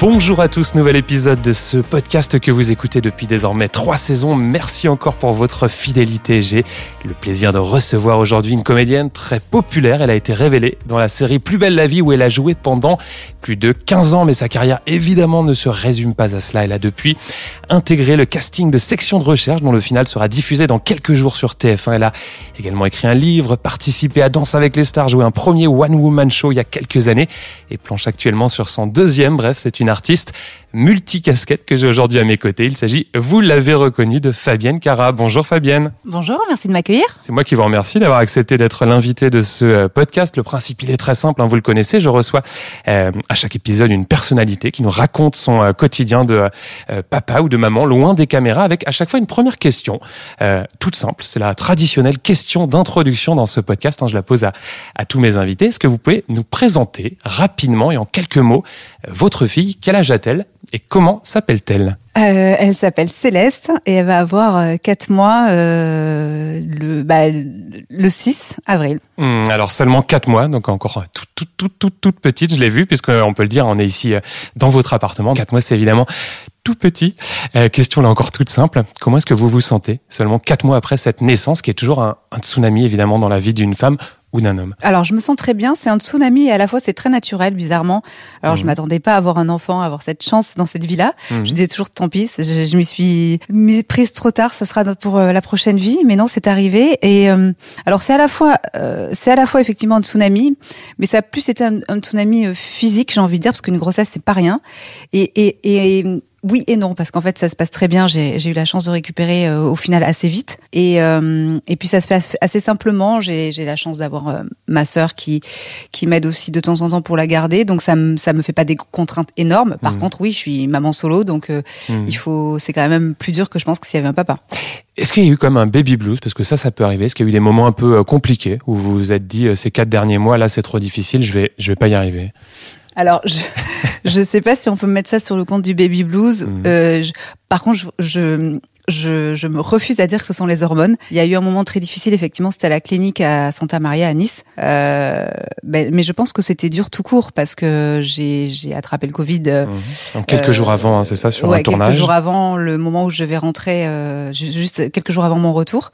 Bonjour à tous, nouvel épisode de ce podcast que vous écoutez depuis désormais trois saisons. Merci encore pour votre fidélité. J'ai le plaisir de recevoir aujourd'hui une comédienne très populaire. Elle a été révélée dans la série Plus belle la vie où elle a joué pendant plus de 15 ans, mais sa carrière évidemment ne se résume pas à cela. Elle a depuis intégré le casting de section de recherche dont le final sera diffusé dans quelques jours sur TF1. Elle a également écrit un livre, participé à Danse avec les stars, joué un premier one-woman show il y a quelques années et planche actuellement sur son deuxième. Bref, c'est une artiste multicasquette que j'ai aujourd'hui à mes côtés. Il s'agit, vous l'avez reconnu, de Fabienne Cara. Bonjour Fabienne. Bonjour, merci de m'accueillir. C'est moi qui vous remercie d'avoir accepté d'être l'invité de ce euh, podcast. Le principe, il est très simple, hein, vous le connaissez. Je reçois euh, à chaque épisode une personnalité qui nous raconte son euh, quotidien de papa ou de maman, loin des caméras, avec à chaque fois une première question, toute simple. C'est la traditionnelle question d'introduction dans ce podcast. Hein, je la pose à, à tous mes invités. Est-ce que vous pouvez nous présenter rapidement et en quelques mots votre fille Quel âge a-t-elle et comment s'appelle-t-elle euh, Elle s'appelle Céleste et elle va avoir 4 mois euh, le, bah, le 6 avril. Hmm, alors seulement 4 mois, donc encore toute, toute, toute, toute, toute petite, je l'ai vu, puisqu'on peut le dire, on est ici euh, dans votre appartement. 4 mois, c'est évidemment tout petit. Euh, question là encore toute simple. Comment est-ce que vous vous sentez seulement 4 mois après cette naissance, qui est toujours un, un tsunami évidemment dans la vie d'une femme ou d'un homme Alors je me sens très bien, c'est un tsunami et à la fois c'est très naturel bizarrement. Alors je mhm. m'attendais pas à avoir un enfant, à avoir cette chance dans cette vie-là. Mhm. Je disais toujours tant pis, je, je m'y suis prise trop tard, ça sera pour euh, la prochaine vie, mais non, c'est arrivé et euh, alors c'est à la fois euh, c'est à la fois effectivement un tsunami, mais ça a plus été un, un tsunami physique, j'ai envie de dire parce qu'une grossesse c'est pas rien et, et, et oui et non, parce qu'en fait, ça se passe très bien. J'ai eu la chance de récupérer euh, au final assez vite. Et, euh, et puis, ça se fait assez simplement. J'ai la chance d'avoir euh, ma sœur qui, qui m'aide aussi de temps en temps pour la garder. Donc, ça me, ça me fait pas des contraintes énormes. Par mmh. contre, oui, je suis maman solo. Donc, mmh. il faut, c'est quand même plus dur que je pense que s'il y avait un papa. Est-ce qu'il y a eu comme un baby blues? Parce que ça, ça peut arriver. Est-ce qu'il y a eu des moments un peu compliqués où vous vous êtes dit, ces quatre derniers mois, là, c'est trop difficile, je vais, je vais pas y arriver? Alors, je ne sais pas si on peut mettre ça sur le compte du baby blues. Mmh. Euh, par contre, je, je, je, me refuse à dire que ce sont les hormones. Il y a eu un moment très difficile, effectivement, c'était à la clinique à Santa Maria à Nice. Euh, ben, mais je pense que c'était dur tout court parce que j'ai attrapé le Covid. Euh, mmh. quelques jours avant, hein, c'est ça, sur ouais, un tournage. Quelques jours avant le moment où je vais rentrer, euh, juste quelques jours avant mon retour.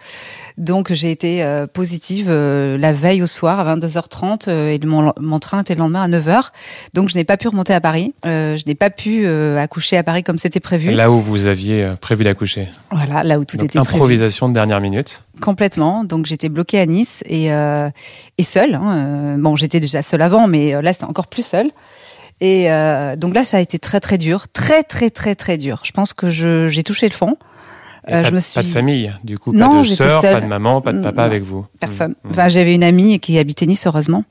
Donc j'ai été euh, positive la veille au soir à 22h30 et mon, mon, train était le lendemain à 9h. Donc je n'ai pas pu remonter à Paris. je n'ai pas pu accoucher à Paris comme c'était prévu. Là où vous aviez prévu d'accoucher. Voilà, là où tout Donc, était improvisation de dernière minute. Complètement. Donc j'étais bloquée à Nice et, euh, et seule. Hein. Euh, bon, j'étais déjà seule avant, mais euh, là c'est encore plus seule. Et euh, donc là, ça a été très très dur, très très très très dur. Je pense que j'ai touché le fond. Euh, je me suis... Pas de famille, du coup, non, pas de sœur, pas de maman, pas de papa avec vous. Personne. Mmh. Enfin, j'avais une amie qui habitait Nice, heureusement,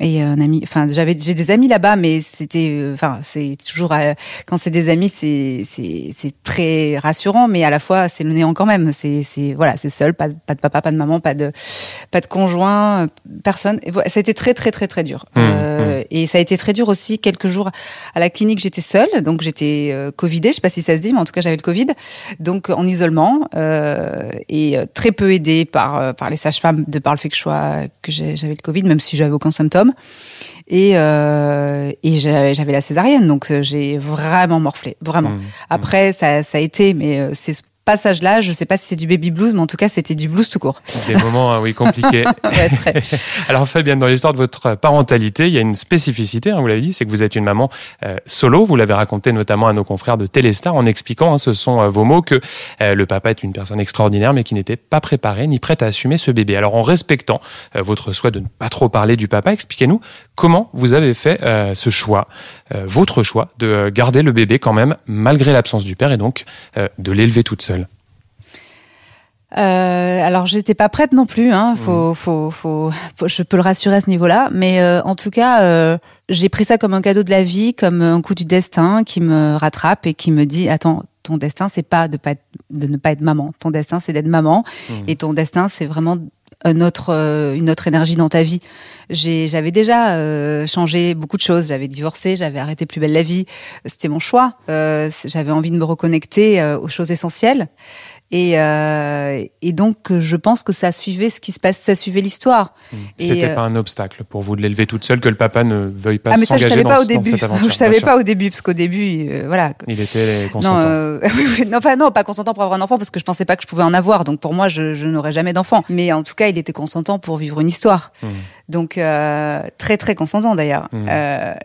et un ami enfin j'avais j'ai des amis là-bas mais c'était euh, enfin c'est toujours euh, quand c'est des amis c'est c'est c'est très rassurant mais à la fois c'est le néant quand même. C'est c'est voilà c'est seul pas, pas de papa pas de maman pas de pas de conjoint euh, personne. Et voilà, ça a été très très très très dur. Mmh, euh, mmh. et ça a été très dur aussi quelques jours à la clinique j'étais seule. Donc j'étais euh, covidée je sais pas si ça se dit mais en tout cas j'avais le covid. Donc en isolement euh, et très peu aidée par par les sages-femmes de par le fait que je sois que j'avais le covid même si j'avais aucun symptôme et, euh, et j'avais la césarienne, donc euh, j'ai vraiment morflé, vraiment. Mmh. Après, ça, ça a été, mais euh, c'est passage-là, je sais pas si c'est du baby blues, mais en tout cas, c'était du blues tout court. Des moments, hein, oui, compliqués. ouais, très. Alors, Fabienne, dans l'histoire de votre parentalité, il y a une spécificité, hein, vous l'avez dit, c'est que vous êtes une maman euh, solo. Vous l'avez raconté notamment à nos confrères de Téléstar en expliquant, hein, ce sont euh, vos mots, que euh, le papa est une personne extraordinaire, mais qui n'était pas préparé ni prête à assumer ce bébé. Alors, en respectant votre souhait de ne pas trop parler du papa, expliquez-nous comment vous avez fait ce choix, votre choix, de garder le bébé quand même, malgré l'absence du père, et donc de l'élever toute seule. Euh, alors j'étais pas prête non plus, hein. Faut, mmh. faut, faut, faut, je peux le rassurer à ce niveau-là. Mais euh, en tout cas, euh, j'ai pris ça comme un cadeau de la vie, comme un coup du destin qui me rattrape et qui me dit attends, ton destin c'est pas de pas être, de ne pas être maman. Ton destin c'est d'être maman mmh. et ton destin c'est vraiment un autre, euh, une autre énergie dans ta vie. J'avais déjà euh, changé beaucoup de choses. J'avais divorcé, j'avais arrêté Plus belle la vie. C'était mon choix. Euh, j'avais envie de me reconnecter aux choses essentielles. Et, euh, et donc, je pense que ça suivait ce qui se passe, ça suivait l'histoire. Mmh. Et, C'était euh, pas un obstacle pour vous de l'élever toute seule, que le papa ne veuille pas ah, mais ça, je savais dans, pas au début. aventure. Je savais pas au début, parce qu'au début, euh, voilà. Il était consentant. euh, non, enfin non, pas consentant pour avoir un enfant parce que je pensais pas que je pouvais en avoir. Donc pour moi, je, je n'aurais jamais d'enfant. Mais en tout cas, il était consentant pour vivre une histoire. Mmh. Donc très très consentant d'ailleurs. Mmh.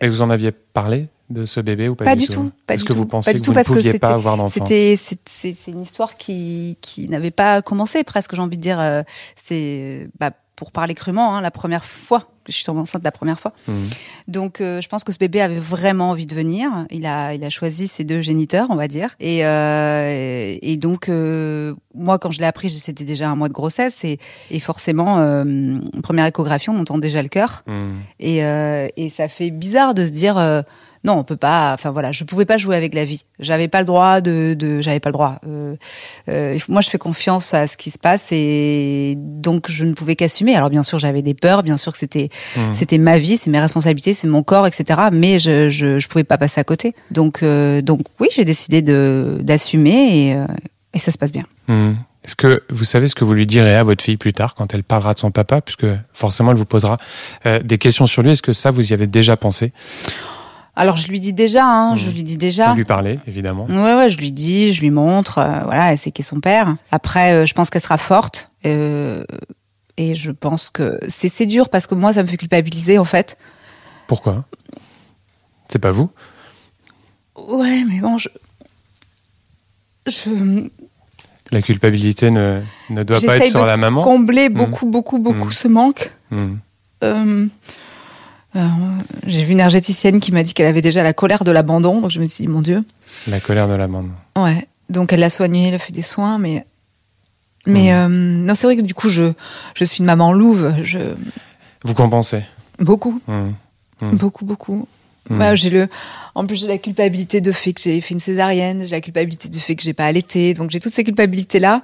Et vous en aviez parlé de ce bébé ou pas, Pas du tout, pas Est-ce du que tout, vous pas du que vous parce ne que pouviez pas avoir d'enfant C'était c'est une histoire qui qui n'avait pas commencé presque. J'ai envie de dire, euh, c'est bah, pour parler crûment, hein, la première fois que je suis tombée enceinte la première fois. Mhm. Donc euh, je pense que ce bébé avait vraiment envie de venir. Il a il a choisi ses deux géniteurs, on va dire. Et euh, et donc euh, moi quand je l'ai appris, c'était déjà un mois de grossesse et et forcément première échographie, on entend déjà le cœur. Mhm. Et, et ça fait bizarre de se dire non, on peut pas. Enfin voilà, je pouvais pas jouer avec la vie. J'avais pas le droit de, de j'avais pas le droit. Euh, euh, moi, je fais confiance à ce qui se passe et donc je ne pouvais qu'assumer. Alors bien sûr, j'avais des peurs, bien sûr que c'était Mhm. c'était ma vie, c'est mes responsabilités, c'est mon corps, etc. Mais je je, je pouvais pas passer à côté. Donc euh, donc oui, j'ai décidé de d'assumer et, euh, et ça se passe bien. Mhm. Est-ce que vous savez ce que vous lui direz à votre fille plus tard quand elle parlera de son papa, puisque forcément elle vous posera euh, des questions sur lui. Est-ce que ça vous y avez déjà pensé? Alors je lui dis déjà, hein, je lui dis déjà. Vous lui parlez évidemment. Ouais, ouais, je lui dis, je lui montre, euh, voilà, elle sait qui est son père. Après, euh, je pense qu'elle sera forte. euh, et je pense que c'est c'est dur parce que moi, ça me fait culpabiliser, en fait. Pourquoi? C'est pas vous? Ouais, mais bon, je. Je. La culpabilité ne, ne doit pas être sur de la maman? Combler beaucoup, beaucoup, beaucoup Mhm. ce manque. Euh, J'ai vu une énergéticienne qui m'a dit qu'elle avait déjà la colère de l'abandon. Donc je me suis dit, mon Dieu. La colère de la maman. Ouais. Donc elle l'a soigné, elle a fait des soins, mais. Mais euh, non, c'est vrai que du coup, je, je suis une maman louve. Je, Vous compensez. beaucoup. Mhm. Mm. Beaucoup, beaucoup. Mm. J'ai le, en plus j'ai la culpabilité de fait que j'ai fait une césarienne, j'ai la culpabilité du fait que j'ai pas allaité, donc j'ai toutes ces culpabilités là,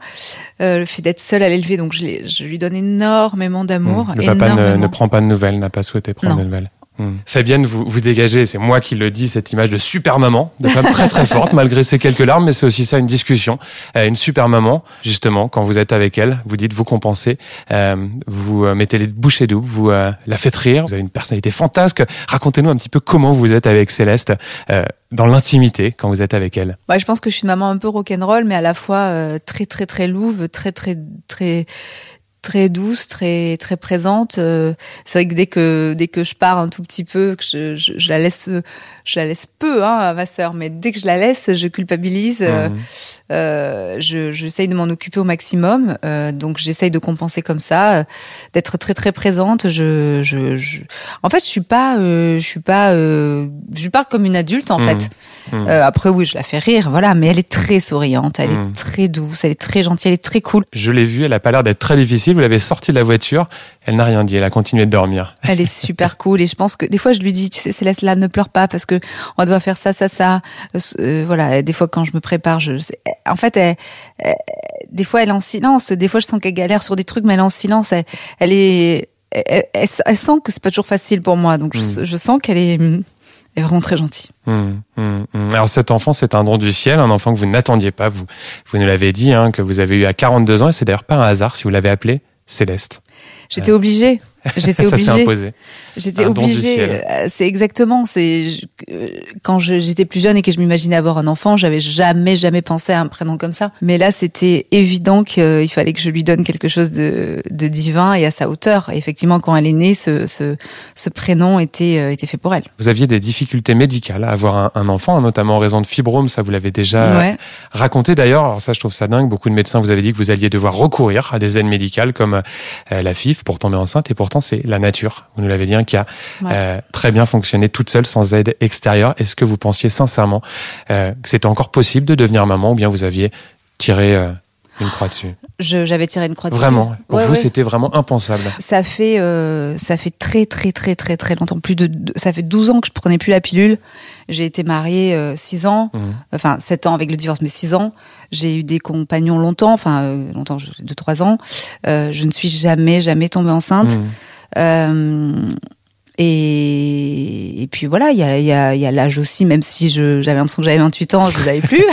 euh, le fait d'être seule à l'élever, donc je, je lui donne énormément d'amour, Mhm. Le papa ne, ne prend pas de nouvelles, n'a pas souhaité prendre Non. de nouvelles. Mhm. Fabienne, vous, vous dégagez, c'est moi qui le dis, cette image de super maman, de femme très très forte, malgré ses quelques larmes, mais c'est aussi ça une discussion. Euh, une super maman, justement, quand vous êtes avec elle, vous dites, vous compensez, euh, vous euh, mettez les bouchées doubles, vous euh, la faites rire, vous avez une personnalité fantasque. Racontez-nous un petit peu comment vous êtes avec Céleste, euh, dans l'intimité, quand vous êtes avec elle. Ouais, je pense que je suis une maman un peu rock'n'roll, mais à la fois euh, très très très louve, très très très très douce, très très présente. Euh, c'est vrai que dès que dès que je pars un tout petit peu, que je, je, je la laisse je la laisse peu hein, à ma sœur, mais dès que je la laisse, je culpabilise. euh, Mhm. euh, je j'essaye de m'en occuper au maximum, euh, donc j'essaye de compenser comme ça, euh, d'être très très présente. Je, je, je, en fait, je suis pas, je suis pas, je lui parle comme une adulte en Mhm. fait. Euh, après oui, je la fais rire, voilà, mais elle est très souriante, elle est très douce, elle est très gentille, elle est très cool. Je l'ai vue, elle a pas l'air d'être très difficile, vous l'avez sortie de la voiture, elle n'a rien dit, elle a continué de dormir. Elle est super cool et je pense que des fois je lui dis, tu sais Céleste, là ne pleure pas parce que on doit faire ça, ça, ça. Euh, euh, voilà, des fois quand je me prépare, je, en fait, elle, elle- des fois elle est en silence, des fois je sens qu'elle galère sur des trucs, mais elle est en silence. Elle, elle est, elle, sent que c'est pas toujours facile pour moi, donc je, Mm. je sens qu'elle est, est vraiment très gentille. Hum, hum, hum. Alors cet enfant, c'est un don du ciel, un enfant que vous n'attendiez pas. Vous, vous nous l'avez dit, hein, que vous avez eu à 42 ans, et c'est d'ailleurs pas un hasard si vous l'avez appelé Céleste. J'étais obligée. J'étais obligée. J'étais obligée. euh, C'est exactement. C'est euh, quand j'étais plus jeune et que je m'imaginais avoir un enfant, j'avais jamais jamais pensé à un prénom comme ça. Mais là, c'était évident qu'il fallait que je lui donne quelque chose de, de divin et à sa hauteur. Et effectivement, quand elle est née, ce, ce, ce prénom était euh, était fait pour elle. Vous aviez des difficultés médicales à avoir un, un enfant, notamment en raison de fibromes, ça vous l'avez déjà ouais. raconté d'ailleurs. Ça, je trouve ça dingue. Beaucoup de médecins vous avez dit que vous alliez devoir recourir à des aides médicales comme euh, la FIF pour tomber enceinte, et pourtant c'est la nature. Vous nous l'avez dit, hein, qui a Ouais. euh, très bien fonctionné toute seule sans aide extérieure. Est-ce que vous pensiez sincèrement euh, que c'était encore possible de devenir maman, ou bien vous aviez tiré euh, une croix dessus Je- J'avais tiré une croix dessus. Vraiment, pour Ouais, vous, ouais. c'était vraiment impensable. Ça fait euh, ça fait très très très très très longtemps plus de ça fait 12 ans que je prenais plus la pilule. J'ai été mariée euh, 6 ans, Mhm. enfin 7 ans avec le divorce mais 6 ans. J'ai eu des compagnons longtemps, enfin euh, longtemps 2 3 ans. Euh, je ne suis jamais jamais tombée enceinte. Mhm. Et, et puis voilà, il y a, y a, y a l'âge aussi, même si je, j'avais l'impression que j'avais 28 ans, je ne avais plus.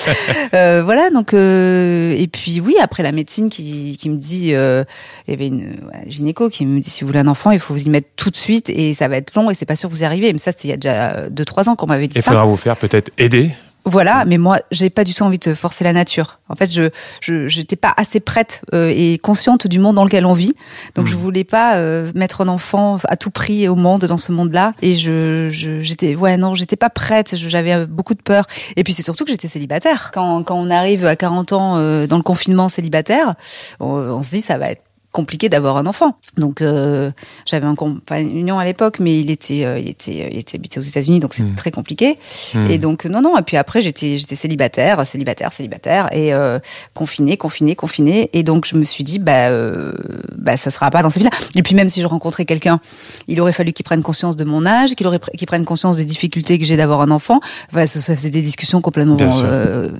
euh, voilà, donc euh, et puis oui, après la médecine qui, qui me dit, euh, il y avait une voilà, gynéco qui me dit si vous voulez un enfant, il faut vous y mettre tout de suite et ça va être long et c'est pas sûr que vous y arrivez. Mais ça, c'est il y a déjà 2-3 ans qu'on m'avait dit Il ça. faudra vous faire peut-être aider. Voilà, mais moi, j'ai pas du tout envie de forcer la nature. En fait, je je j'étais pas assez prête euh, et consciente du monde dans lequel on vit. Donc, Mhm. je voulais pas euh, mettre un enfant à tout prix au monde dans ce monde-là. Et je je- j'étais ouais non, j'étais pas prête. J'avais euh, beaucoup de peur. Et puis c'est surtout que j'étais célibataire. Quand quand on arrive à 40 ans euh, dans le confinement célibataire, on, on se dit ça va être compliqué d'avoir un enfant. Donc euh, j'avais un compagnon à l'époque, mais il était, euh, il était, euh, il était habité aux États-Unis, donc c'était Mm. très compliqué. Hmm. Et donc non, non. Et puis après j'étais, j'étais célibataire, célibataire, célibataire, et euh, confiné, confiné, confiné. Et donc je me suis dit bah, euh, bah ça sera pas dans cette vie-là. Et puis même si je rencontrais quelqu'un, il aurait fallu qu'il prenne conscience de mon âge, qu'il aurait, qu'il prenne conscience des difficultés que j'ai d'avoir un enfant. Enfin, ça, ça faisait des discussions complètement euh,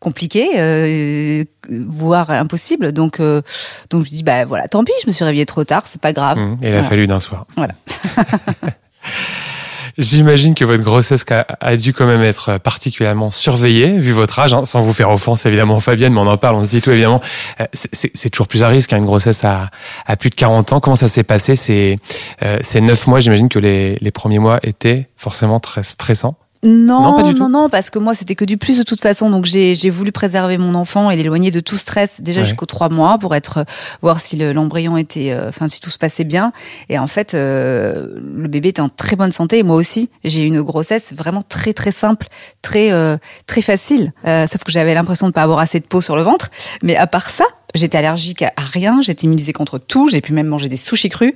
compliquées, euh, voire impossibles. Donc euh, donc je dis bah voilà, tant pis, je me suis réveillée trop tard, c'est pas grave. Mmh, et il a fallu d'un soir. Voilà. J'imagine que votre grossesse a, dû quand même être particulièrement surveillée, vu votre âge, hein, sans vous faire offense évidemment Fabienne, mais on en parle, on se dit tout évidemment. Euh, c'est- toujours plus à risque, hein, une grossesse à, à plus de 40 ans. Comment ça s'est passé? Ces, euh, ces 9 mois J'imagine que les, les premiers mois étaient forcément très stressants. Non, Non, pas du non, tout. non, parce que moi c'était que du plus de toute façon, donc j'ai voulu préserver mon enfant et l'éloigner de tout stress déjà Ouais. jusqu'aux trois mois pour être voir si le- l'embryon était, euh, enfin si tout se passait bien. Et en fait, euh, le bébé était en très bonne santé et moi aussi. J'ai eu une grossesse vraiment très très simple, très euh, très facile. Euh, sauf que j'avais l'impression de pas avoir assez de peau sur le ventre. Mais à part ça. J'étais allergique à rien, j'étais immunisée contre tout, j'ai pu même manger des sushis crus.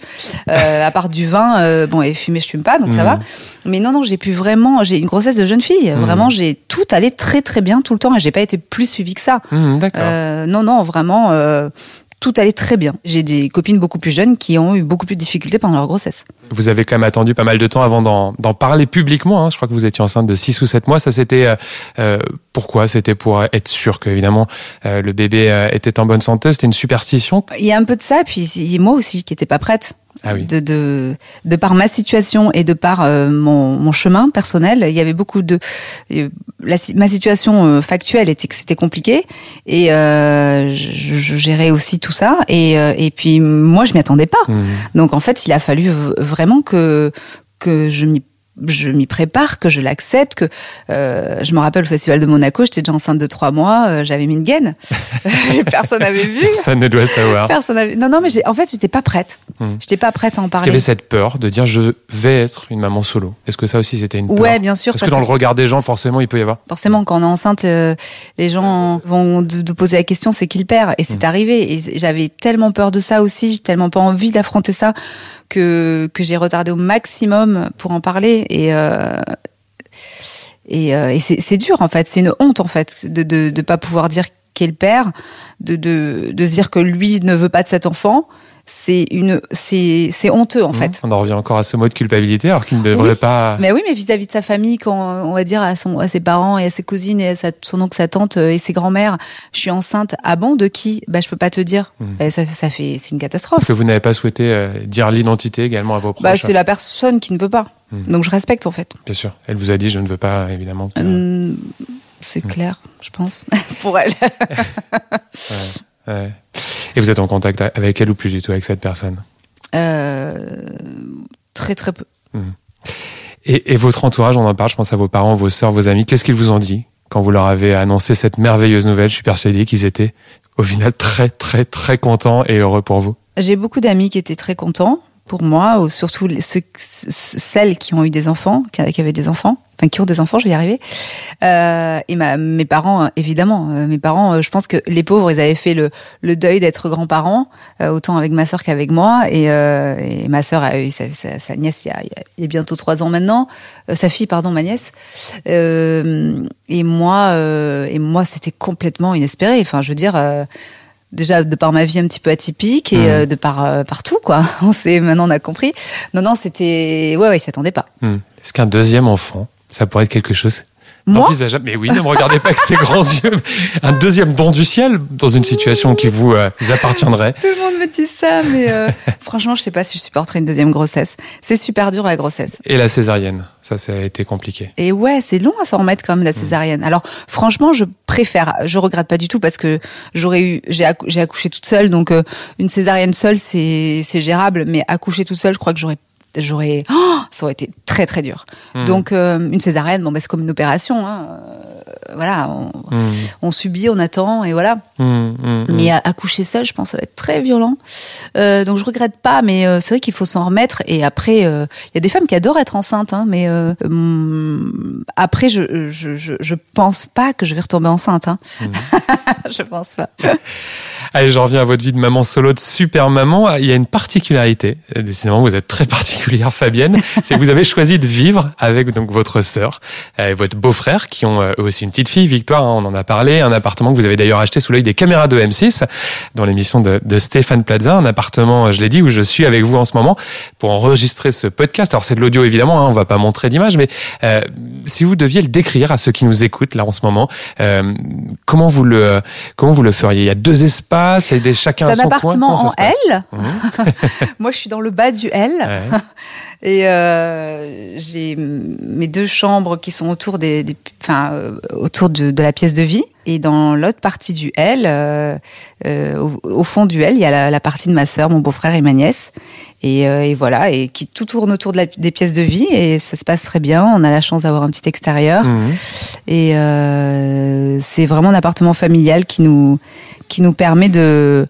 Euh, à part du vin, euh, bon, et fumer, je fume pas, donc ça Mhm. va. Mais non, non, j'ai pu vraiment, j'ai une grossesse de jeune fille. Mhm. Vraiment, j'ai tout allé très très bien tout le temps et j'ai pas été plus suivie que ça. Mmh, D'accord. Euh, non, non, vraiment, euh, tout allait très bien. J'ai des copines beaucoup plus jeunes qui ont eu beaucoup plus de difficultés pendant leur grossesse. Vous avez quand même attendu pas mal de temps avant d'en parler publiquement. Hein. Je crois que vous étiez enceinte de 6 ou 7 mois. Ça, c'était euh, euh, pourquoi? C'était pour être sûr que évidemment euh, le bébé était en bonne santé. C'était une superstition. Il y a un peu de ça, puis il y a moi aussi qui n'étais pas prête. Ah oui. de, de, de par ma situation et de par euh, mon, mon chemin personnel, il y avait beaucoup de euh, la, ma situation euh, factuelle était que c'était compliqué et euh, je, je gérais aussi tout ça et, et puis moi je m'y attendais pas. Mmh. Donc en fait, il a fallu vraiment que que je m'y je m'y prépare, que je l'accepte, que euh, je me rappelle au festival de Monaco, j'étais déjà enceinte de trois mois, euh, j'avais mis une gaine, personne n'avait vu, Personne ne doit savoir. personne n'avait. Non non, mais j'ai- en fait, j'étais pas prête, Hmm. j'étais pas prête à en Est-ce qu'il y parler. avait cette peur de dire je vais être une maman solo Est-ce que ça aussi c'était une peur Ouais, bien sûr, Parce, parce que dans que le regard des gens, forcément, il peut y avoir. forcément, quand on est enceinte, euh, les gens vont de poser la question, c'est qui le père Et c'est Mm. arrivé. Et j'avais tellement peur de ça aussi, tellement pas envie d'affronter ça, que, j'ai retardé au maximum pour en parler. Et, euh, et, euh, c'est dur, en fait. C'est une honte, en fait, de de, de pas pouvoir dire qui est le père, de, de, de se dire que lui ne veut pas de cet enfant. C'est une, c'est c'est honteux, en fait. On en revient encore à ce mot de culpabilité, alors qu'il ne devrait Oui. pas. Mais oui, mais vis-à-vis de sa famille, quand on va dire à, son, à ses parents et à ses cousines et à sa- son oncle, sa tante euh, et ses grands-mères, je suis enceinte. Ah bon, de qui? Bah, je peux pas te dire. Mhm. Bah, ça, ça fait, c'est une Parce catastrophe. que vous n'avez pas souhaité euh, dire l'identité également à vos proches. Bah, c'est la personne qui ne veut pas. Mhm. Donc je respecte en fait. Bien sûr. Elle vous a dit je ne veux pas, évidemment. que- Hum, c'est clair, je pense, pour elle. Ouais. Et vous êtes en contact avec elle ou plus du tout avec cette personne? Euh, très très peu. et, et votre entourage, on en parle, je pense à vos parents, vos sœurs, vos amis. Qu'est-ce qu'ils vous ont dit quand vous leur avez annoncé cette merveilleuse nouvelle? Je suis persuadé qu'ils étaient au final très très très contents et heureux pour vous. J'ai beaucoup d'amis qui étaient très contents pour moi, ou surtout ceux, celles qui ont eu des enfants, qui avaient des enfants, enfin qui ont des enfants, je vais y arriver. Euh, et ma, mes parents, euh, évidemment, euh, mes parents, euh, je pense que les pauvres, ils avaient fait le, le deuil d'être grands-parents, autant avec ma sœur qu'avec moi. Et, euh, et ma sœur a eu sa, sa, nièce il y, a, il y a- bientôt trois ans maintenant, Euh, sa fille, pardon, ma nièce. Et moi, et moi, c'était complètement inespéré. Enfin, je veux dire. Déjà de par ma vie un petit peu atypique et Mhm. euh, de par euh, partout quoi. On sait maintenant on a compris. Non non, c'était ouais ouais, ils s'y attendaient pas. Hmm. Est-ce qu'un deuxième enfant, ça pourrait être quelque chose Moi Envisageable. Mais oui, ne me regardez pas avec ces grands yeux. Un deuxième don du ciel dans une situation qui vous, euh, appartiendrait. Tout le monde me dit ça, mais euh, franchement, je sais pas si je supporterai une deuxième grossesse. C'est super dur la grossesse. Et la césarienne, ça, ça a été compliqué. Et ouais, c'est long à s'en remettre quand même la césarienne. Alors franchement, je préfère, je regrette pas du tout parce que j'aurais eu, j'ai accou- j'ai accouché toute seule, donc euh, une césarienne seule, c'est c'est gérable, mais accoucher toute seule, je crois que j'aurais j'aurais oh, ça aurait été très très dur. Hmm. Donc euh, une césarienne, bon bah, c'est comme une opération, hein. Euh, voilà, on, Mmh, on subit, on attend et voilà. mmh, mmh, Mais accoucher seul, je pense, ça va être très violent. Euh, donc je regrette pas, mais euh, c'est vrai qu'il faut s'en remettre. Et après, euh, il y a des femmes qui adorent être enceintes, hein, mais euh, hum, après, je, je, je, je pense pas que je vais retomber enceinte. Hein. je pense pas. Allez, j'en reviens à votre vie de maman solo, de super maman. Il y a une particularité. Décidément, vous êtes très particulière, Fabienne. C'est que vous avez choisi de vivre avec donc votre sœur euh, et votre beau-frère, qui ont euh, eux aussi une petite fille, Victoire. hein, on en a parlé. Un appartement que vous avez d'ailleurs acheté sous l'œil des caméras de M6 dans l'émission de, Stéphane Plaza. Un appartement, euh, je l'ai dit, où je suis avec vous en ce moment pour enregistrer ce podcast. Alors c'est de l'audio évidemment. Hein, on va pas montrer d'image, mais si vous deviez le décrire à ceux qui nous écoutent là en ce moment, comment vous le comment vous le feriez? Il y a deux espaces et des chacun C'est un coin. appartement en L. Mhm. Moi, je suis dans le bas du L. Ouais. Et euh, j'ai mes deux chambres qui sont autour des, des- enfin, euh, autour de, de la pièce de vie. Et dans l'autre partie du L, euh, au, au fond du L, il y a la, la partie de ma sœur, mon beau-frère et ma nièce. Et, et voilà, et qui tout tourne autour de la- des pièces de vie et ça se passe très bien. On a la chance d'avoir un petit extérieur Mhm. et c'est vraiment un appartement familial qui nous qui nous permet de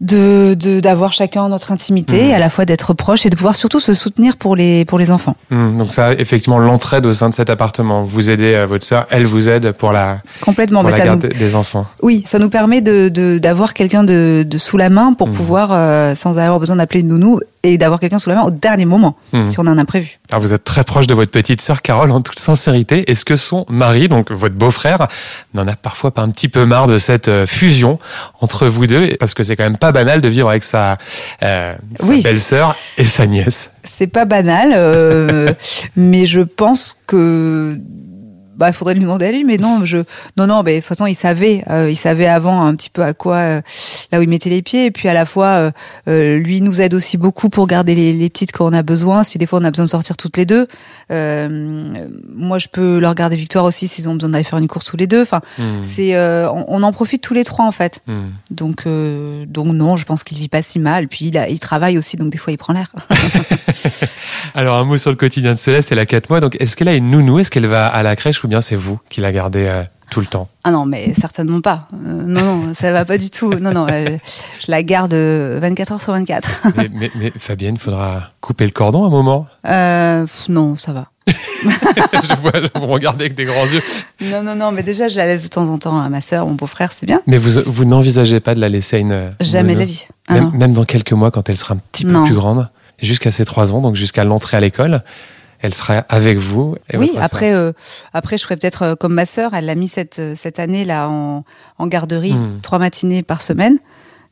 de de- d'avoir chacun notre intimité, Mhm. à la fois d'être proche et de pouvoir surtout se soutenir pour les pour les enfants. Mhm. Donc ça, effectivement, l'entraide au sein de cet appartement. Vous aidez euh, votre sœur, elle vous aide pour la, Complètement. pour mais la ça garde nous, des enfants. oui, ça nous permet de de- d'avoir quelqu'un de, de sous la main pour Mhm. pouvoir euh, sans avoir besoin d'appeler une nounou et d'avoir quelqu'un sous la main au dernier moment Mhm. si on a un imprévu. Alors vous êtes très proche de votre petite sœur Carole en toute sincérité. Est-ce que son mari, donc votre beau-frère, n'en a parfois pas un petit peu marre de cette euh, fusion entre vous deux? Parce que c'est quand même pas banal de vivre avec sa, euh, sa Oui. belle-sœur et sa nièce. C'est pas banal, euh, mais je pense que bah il faudrait lui demander à lui mais non je non non mais de toute façon il savait euh, il savait avant un petit peu à quoi euh, là où il mettait les pieds. Et puis à la fois euh, euh, lui nous aide aussi beaucoup pour garder les, les petites quand on a besoin si des fois on a besoin de sortir toutes les deux. Moi je peux leur garder Victoire aussi s'ils ont besoin d'aller faire une course tous les deux. Enfin Mhm. c'est on, on en profite tous les trois en fait. Mhm. donc donc non je pense qu'il vit pas si mal. Puis il, a, il travaille aussi donc des fois il prend l'air. Alors un mot sur le quotidien de Céleste, elle a 4 mois, donc est-ce qu'elle a une nounou? Est-ce qu'elle va à la crèche ou bien c'est vous qui la gardez euh, tout le temps Ah non, mais certainement pas. Euh, non, non, ça va pas du tout. Non, non, je la garde euh, 24 heures sur 24. mais, mais, mais Fabienne, faudra couper le cordon à un moment. Euh, pff, non, ça va. je vois, vous me regardez avec des grands yeux. Non, non, non, mais déjà, je la laisse de temps en temps à ma sœur, mon beau-frère, c'est bien. Mais vous, vous n'envisagez pas de la laisser à une... Jamais de la vie. Ah même, dans quelques mois, quand elle sera un petit peu Non. plus grande, jusqu'à ses 3 ans, donc jusqu'à l'entrée à l'école, elle sera avec vous. Et Oui, après, euh, après, je ferai peut-être euh, comme ma sœur. Elle l'a mis cette euh, cette année là en, en garderie, Hmm. trois matinées par semaine.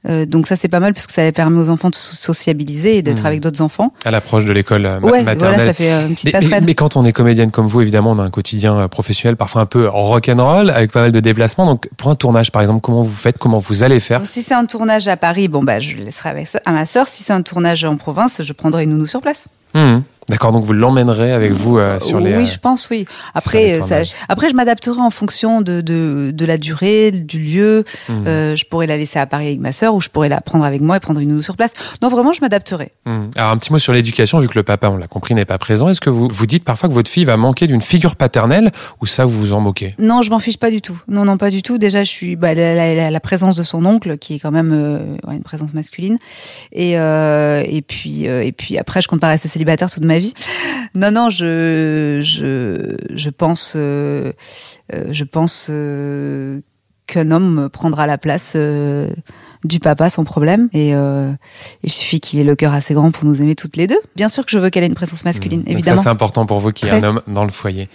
Euh, donc ça c'est pas mal parce que ça permet aux enfants de se sociabiliser et d'être Hmm. avec d'autres enfants. À l'approche de l'école euh, ma- Ouais, maternelle. voilà, ça fait une petite mais- passerelle. mais quand on est comédienne comme vous, évidemment, on a un quotidien professionnel parfois un peu rock'n'roll, avec pas mal de déplacements. Donc, pour un tournage, par exemple, comment vous faites Comment vous allez faire? Si c'est un tournage à Paris, bon bah je le laisserai avec, à ma sœur. Si c'est un tournage en province, je prendrai une nounou sur place. Hum, D'accord, donc vous l'emmènerez avec vous euh, sur les... oui, euh, je pense, oui. Après, euh, ça, après, je m'adapterai en fonction de, de, de la durée, du lieu. hum, Euh, je pourrais la laisser à Paris avec ma sœur ou je pourrais la prendre avec moi et prendre une nounou sur place. Non, vraiment, je m'adapterai. hum. Alors, un petit mot sur l'éducation, vu que le papa, on l'a compris, n'est pas présent. Est-ce que vous vous dites parfois que votre fille va manquer d'une figure paternelle ou ça, vous vous en moquez? Non, je m'en fiche pas du tout. Non, non, pas du tout. Déjà, je suis bah, la, la- la- présence de son oncle, qui est quand même euh, une présence masculine. Et euh, et puis euh, et puis après, je compte pas rester célibataire toute ma vie. Non, non, je je je pense euh, euh, je pense euh, qu'un homme prendra la place. euh, du papa sans problème et il suffit qu'il ait le cœur assez grand pour nous aimer toutes les deux. Bien sûr que je veux qu'elle ait une présence masculine, Hum. Donc évidemment. ça, c'est important pour vous qu'il y ait un homme dans le foyer.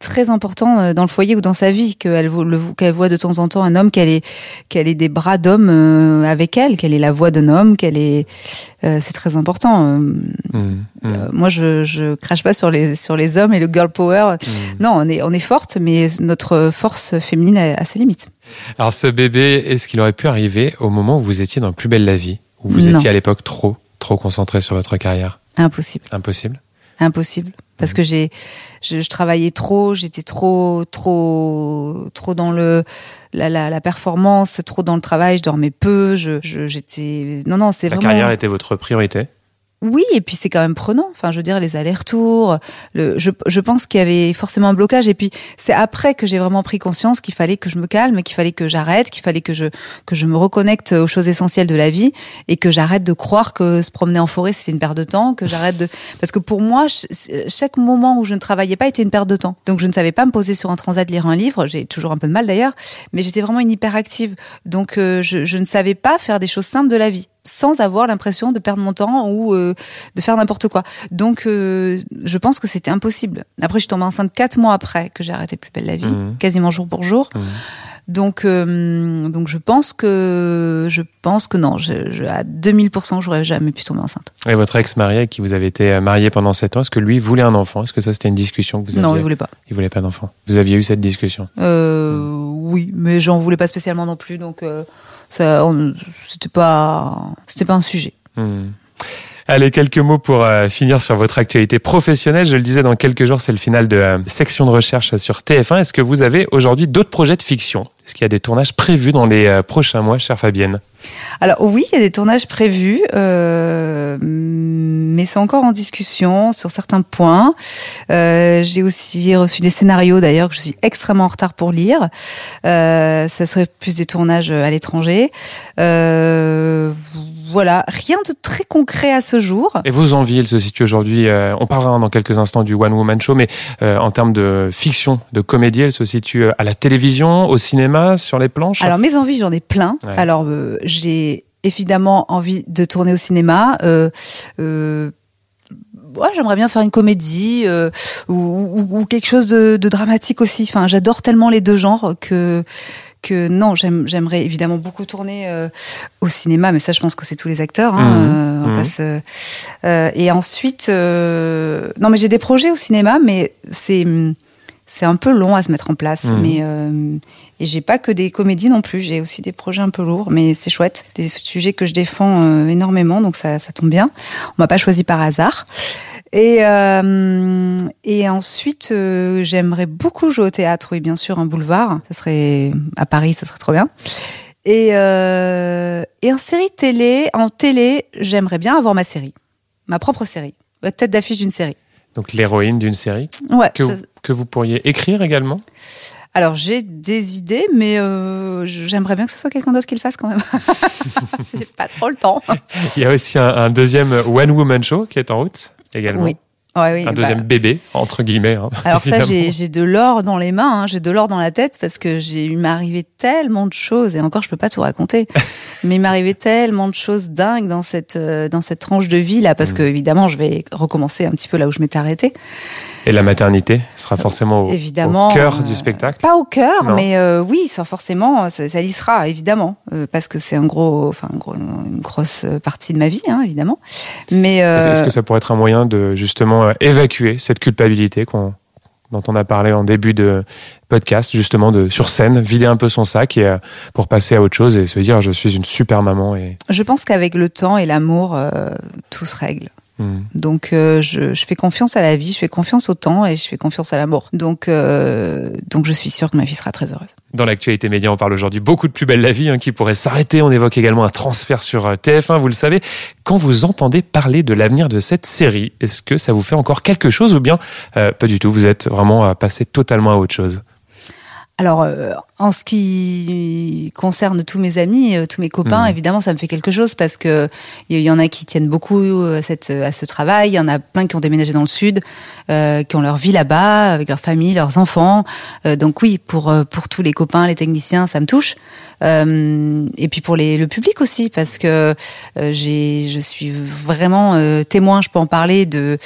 Très important euh, dans le foyer ou dans sa vie qu'elle vo- le- qu'elle voit de temps en temps un homme qu'elle ait qu'elle ait des bras d'homme euh, avec elle qu'elle ait la voix d'un homme qu'elle est euh, c'est très important. Mmh, mmh, euh, moi je je crache pas sur les sur les hommes et le girl power. Mmh. non on est on est forte mais notre force féminine a, a ses limites. Alors ce bébé, est-ce qu'il aurait pu arriver au moment où vous étiez dans Plus belle la vie Où vous Non. étiez à l'époque trop, trop concentré sur votre carrière? Impossible. Impossible? Impossible. Parce que j'ai je, je travaillais trop j'étais trop trop trop dans le la, la, la performance trop dans le travail je dormais peu je je- j'étais non non c'est La vraiment carrière était votre priorité? Oui et puis c'est quand même prenant. Enfin je veux dire les allers-retours le je je pense qu'il y avait forcément un blocage. Et puis c'est après que j'ai vraiment pris conscience qu'il fallait que je me calme qu'il fallait que j'arrête qu'il fallait que je que je me reconnecte aux choses essentielles de la vie et que j'arrête de croire que se promener en forêt c'est une perte de temps que j'arrête de parce que pour moi ch- chaque moment où je ne travaillais pas était une perte de temps. Donc je ne savais pas me poser sur un transat lire un livre. J'ai toujours un peu de mal d'ailleurs mais j'étais vraiment une hyperactive. Donc euh, je, je ne savais pas faire des choses simples de la vie sans avoir l'impression de perdre mon temps ou euh, de faire n'importe quoi. Donc euh, je pense que c'était impossible. Après je suis tombée enceinte quatre mois après que j'ai arrêté plus belle la vie Mhm. quasiment jour pour jour. Mhm. donc euh, donc je pense que je pense que non je, je, à 2000% j'aurais jamais pu tomber enceinte. Et votre ex-mari avec qui vous avez été euh, marié pendant 7 ans, est-ce que lui voulait un enfant? Est-ce que ça c'était une discussion que vous aviez non il voulait pas. Il voulait pas d'enfant. Vous aviez eu cette discussion? Euh, oui, mais j'en voulais pas spécialement non plus, donc euh, ça, c'était pas, c'était pas un sujet. Hmm. Allez, quelques mots pour euh, finir sur votre actualité professionnelle. Je le disais, dans quelques jours, c'est le final de euh, section de recherche sur TF1. Est-ce que vous avez aujourd'hui d'autres projets de fiction? Est-ce qu'il y a des tournages prévus dans les euh, prochains mois, chère Fabienne? Alors oui, il y a des tournages prévus, mais c'est encore en discussion sur certains points. J'ai aussi reçu des scénarios d'ailleurs que je suis extrêmement en retard pour lire. Ça serait plus des tournages à l'étranger. Voilà, rien de très concret à ce jour. Et vos envies, elles se situent aujourd'hui, euh, on parlera dans quelques instants du One Woman Show, mais euh, en termes de fiction, de comédie, elles se situent euh, à la télévision, au cinéma, sur les planches? Alors mes envies, j'en ai plein. Ouais. Alors euh, j'ai évidemment envie de tourner au cinéma. Euh, euh, ouais, j'aimerais bien faire une comédie euh, ou, ou- ou quelque chose de, de dramatique aussi. Enfin, j'adore tellement les deux genres que que non, j'aime- j'aimerais évidemment beaucoup tourner euh, au cinéma, mais ça, je pense que c'est tous les acteurs. Hein, Mhm. euh, on passe, euh, et ensuite, non, mais j'ai des projets au cinéma, mais c'est c'est un peu long à se mettre en place. Mhm. Mais et j'ai pas que des comédies non plus, j'ai aussi des projets un peu lourds, mais c'est chouette, des sujets que je défends énormément, donc ça, ça tombe bien. On m'a pas choisi par hasard. Et, euh, et ensuite, euh, j'aimerais beaucoup jouer au théâtre, oui, bien sûr, un boulevard. Ça serait à Paris, ça serait trop bien. Et, euh, et en série télé, en télé, j'aimerais bien avoir ma série, ma propre série, la tête d'affiche d'une série. Donc l'héroïne d'une série Ouais. que, ça- vous, que vous pourriez écrire également? Alors j'ai des idées, mais euh, j'aimerais bien que ce soit quelqu'un d'autre qui le fasse quand même. C'est pas trop le temps. Il y a aussi un, un deuxième One Woman Show qui est en route également. Oui. Ouais, oui, Un bah, deuxième bébé, entre guillemets. hein, Alors ça, évidemment. j'ai j'ai de l'or dans les mains, hein, j'ai de l'or dans la tête parce que j'ai m'est arrivé tellement de choses et encore je peux pas tout raconter, mais il arrivé tellement de choses dingues dans cette euh, dans cette tranche de vie là parce Mm. que évidemment je vais recommencer un petit peu là où je m'étais arrêtée. Et la maternité sera forcément au, Évidemment, au cœur euh, du spectacle? Pas au cœur, Non. mais euh, oui, ça forcément, ça, ça y sera évidemment euh, parce que c'est un gros, enfin un gros- une grosse partie de ma vie, hein, évidemment. Mais euh, Est-ce que ça pourrait être un moyen de justement euh, évacuer cette culpabilité dont on a parlé en début de podcast, justement de sur scène, vider un peu son sac et euh, pour passer à autre chose et se dire je suis une super maman et je pense qu'avec le temps et l'amour, euh, tout se règle. Hmm. Donc euh, je, fais confiance à la vie, je fais confiance au temps et je fais confiance à l'amour. Donc euh, donc je suis sûre que ma fille sera très heureuse. Dans l'actualité média, on parle aujourd'hui beaucoup de Plus belle la vie hein, qui pourrait s'arrêter. On évoque également un transfert sur euh, TF1, vous le savez. Quand vous entendez parler de l'avenir de cette série, est-ce que ça vous fait encore quelque chose ou bien pas du tout Vous êtes vraiment passé totalement à autre chose? Alors, euh, en ce qui concerne tous mes amis, euh, tous mes copains, Mhm. évidemment, ça me fait quelque chose parce que il y en a qui tiennent beaucoup à, cette, à ce travail. Il y en a plein qui ont déménagé dans le sud, euh, qui ont leur vie là-bas, avec leur famille, leurs enfants. Euh, donc oui, pour euh, pour tous les copains, les techniciens, ça me touche. Euh, et puis pour les, le public aussi, parce que euh, j'ai, je suis vraiment euh, témoin, je peux en parler de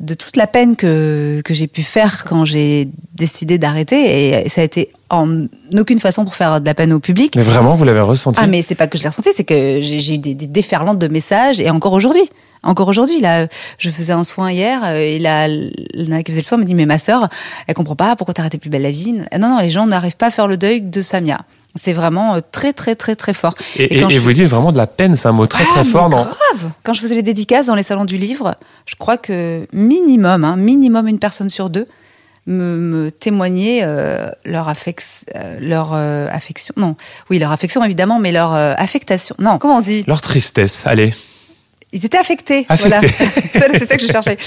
de toute la peine que, que j'ai pu faire quand j'ai décidé d'arrêter. Et ça a été en aucune façon pour faire de la peine au public. Mais vraiment, vous l'avez ressenti? Ah, mais c'est pas que je l'ai ressenti, c'est que j'ai eu des, des déferlantes de messages et encore aujourd'hui. Encore aujourd'hui, là, je faisais un soin hier euh, et la, la qui faisait le soin me dit mais ma sœur, elle comprend pas pourquoi t'as arrêté plus belle la vie? Non non, les gens n'arrivent pas à faire le deuil de Samia. C'est vraiment euh, très très très très fort. Et, et, et vous dites vraiment de la peine, c'est un mot très ah, très fort. Dans... Grave. Quand je faisais les dédicaces dans les salons du livre, je crois que minimum, hein, minimum une personne sur deux me, me témoignait euh, leur, affex, euh, leur euh, affection. Non, oui, leur affection évidemment, mais leur euh, affectation. Non, comment on dit? Leur tristesse, allez. Ils étaient affectés. Affectés. Voilà. c'est ça que je cherchais.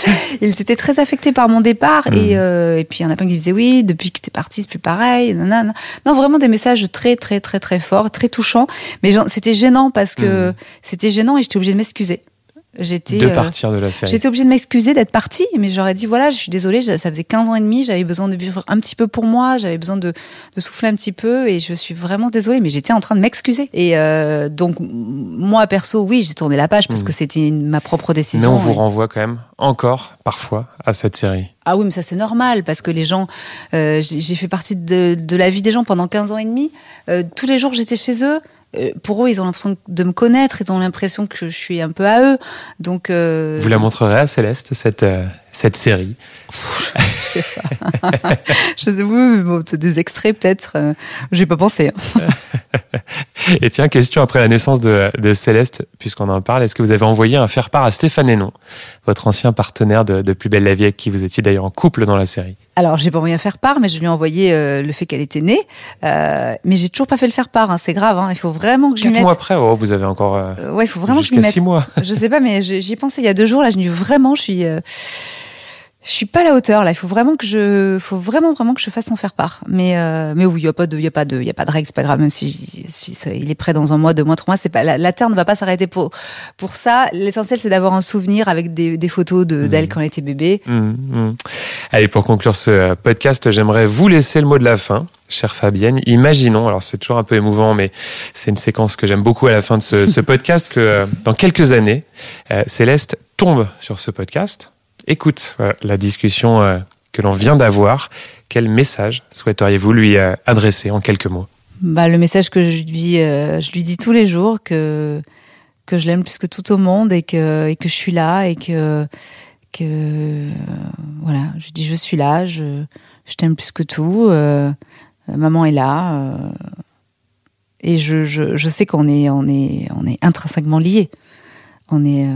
Ils étaient très affectés par mon départ. Mmh. Et, euh, et puis, il y en a plein qui disaient oui, depuis que t'es parti, c'est plus pareil. Nanana. Non, vraiment des messages très, très, très, très forts, très touchants. Mais c'était gênant parce que Mmh. c'était gênant et j'étais obligée de m'excuser. J'étais De euh, partir de la série. J'étais obligée de m'excuser d'être partie, mais j'aurais dit voilà, je suis désolée, ça faisait 15 ans et demi, j'avais besoin de vivre un petit peu pour moi, j'avais besoin de, de souffler un petit peu, et je suis vraiment désolée, mais j'étais en train de m'excuser. Et euh, donc moi perso, oui, j'ai tourné la page parce Mhm. que c'était ma propre Mais décision. on vous Et- renvoie quand même encore parfois à cette série. Ah oui, mais ça c'est normal parce que les gens, euh, j'ai j'ai fait partie de, de la vie des gens pendant 15 ans et demi. Euh, tous les jours j'étais chez eux. Euh, pour eux, ils ont l'impression de me connaître, ils ont l'impression que je suis un peu à eux. Donc, euh, Vous la montrerez à Céleste, cette, euh, cette série. je sais, oui, bon, c'est des extraits peut-être. Euh, J'ai pas pensé. hein. Et tiens, question après la naissance de, de Céleste, puisqu'on en parle, est-ce que vous avez envoyé un faire-part à Stéphane Hénon, votre ancien partenaire de, de Plus belle la vie, avec qui vous étiez d'ailleurs en couple dans la série? Alors, j'ai pas envoyé un faire part, mais je lui ai envoyé euh, le fait qu'elle était née. Euh, mais j'ai toujours pas fait le faire part. Hein, c'est grave. Hein, il faut vraiment que je Quatre mette. mois après, oh, vous avez encore euh, ouais, il faut vraiment que je lui jusqu'à mette. six mois. je sais pas, mais je- j'y ai pensé il y a deux jours. Là, je dis vraiment, je suis, euh, je suis pas à la hauteur. Là, il faut vraiment que je, faut vraiment vraiment que je fasse en faire part. Mais euh, mais oui, il y a pas de, il y a pas de, il y a pas de règle, c'est pas grave. Même si, il est prêt dans un mois, deux mois, trois mois, c'est pas la, la terre ne va pas s'arrêter pour pour ça. L'essentiel, c'est d'avoir un souvenir avec des, des photos de d'elle quand elle était bébé. Hum, hum. Allez, pour conclure ce euh, podcast, j'aimerais vous laisser le mot de la fin, chère Fabienne. Imaginons, alors c'est toujours un peu émouvant, mais c'est une séquence que j'aime beaucoup à la fin de ce, ce podcast, que euh, dans quelques années, euh, Céleste tombe sur ce podcast, écoute voilà, la discussion euh, que l'on vient d'avoir. Quel message souhaiteriez-vous lui euh, adresser en quelques mots? Bah, le message que je lui, euh, je lui dis tous les jours que que je l'aime plus que tout au monde et que et que je suis là et que que euh, voilà, je dis je suis là, je je t'aime plus que tout. euh, maman est là euh, et je, je je sais qu'on est on est on est intrinsèquement liés. On est euh,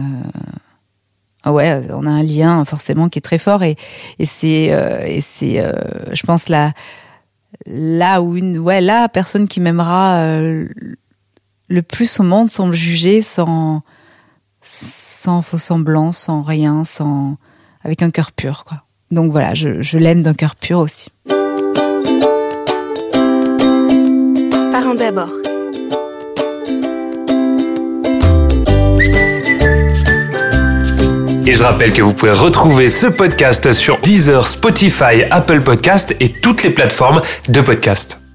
ouais, on a un lien forcément qui est très fort et c'est euh, euh, je pense la là où ouais la personne qui m'aimera euh, le plus au monde sans me juger sans sans faux semblant sans rien sans avec un cœur pur quoi donc voilà je, je l'aime d'un cœur pur aussi Parents d'abord. Et je rappelle que vous pouvez retrouver ce podcast sur Deezer, Spotify, Apple Podcast et toutes les plateformes de podcast.